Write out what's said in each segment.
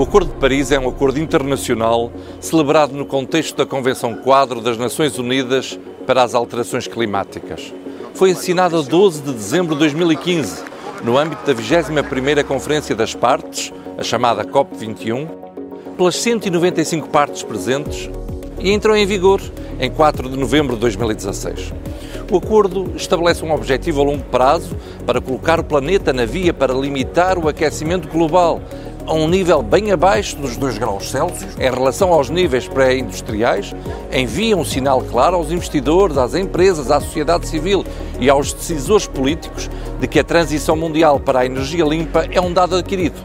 Acordo de Paris é um acordo internacional celebrado no contexto da Convenção Quadro das Nações Unidas para as Alterações Climáticas. Foi assinado a 12 de dezembro de 2015, no âmbito da 21ª Conferência das Partes, a chamada COP21, pelas 195 partes presentes e entrou em vigor em 4 de novembro de 2016. O acordo estabelece um objetivo a longo prazo para colocar o planeta na via para limitar o aquecimento global a um nível bem abaixo dos 2 graus Celsius em relação aos níveis pré-industriais, envia um sinal claro aos investidores, às empresas, à sociedade civil e aos decisores políticos de que a transição mundial para a energia limpa é um dado adquirido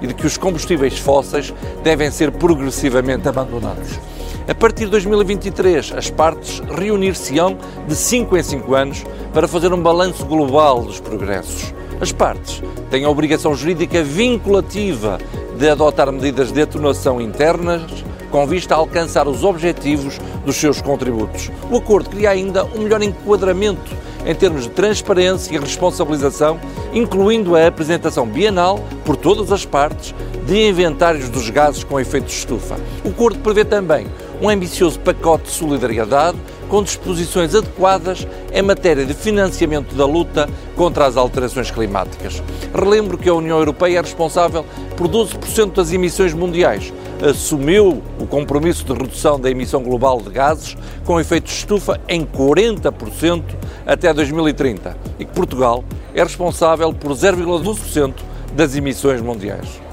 e de que os combustíveis fósseis devem ser progressivamente abandonados. A partir de 2023, as partes reunir-se-ão de 5 em 5 anos para fazer um balanço global dos progressos. As partes têm a obrigação jurídica vinculativa de adotar medidas de atenuação internas com vista a alcançar os objetivos dos seus contributos. O acordo cria ainda um melhor enquadramento em termos de transparência e responsabilização, incluindo a apresentação bienal, por todas as partes, de inventários dos gases com efeito de estufa. O acordo prevê também um ambicioso pacote de solidariedade com disposições adequadas em matéria de financiamento da luta contra as alterações climáticas. Relembro que a União Europeia é responsável por 12% das emissões mundiais, assumiu o compromisso de redução da emissão global de gases com efeito de estufa em 40% até 2030 e que Portugal é responsável por 0,12% das emissões mundiais.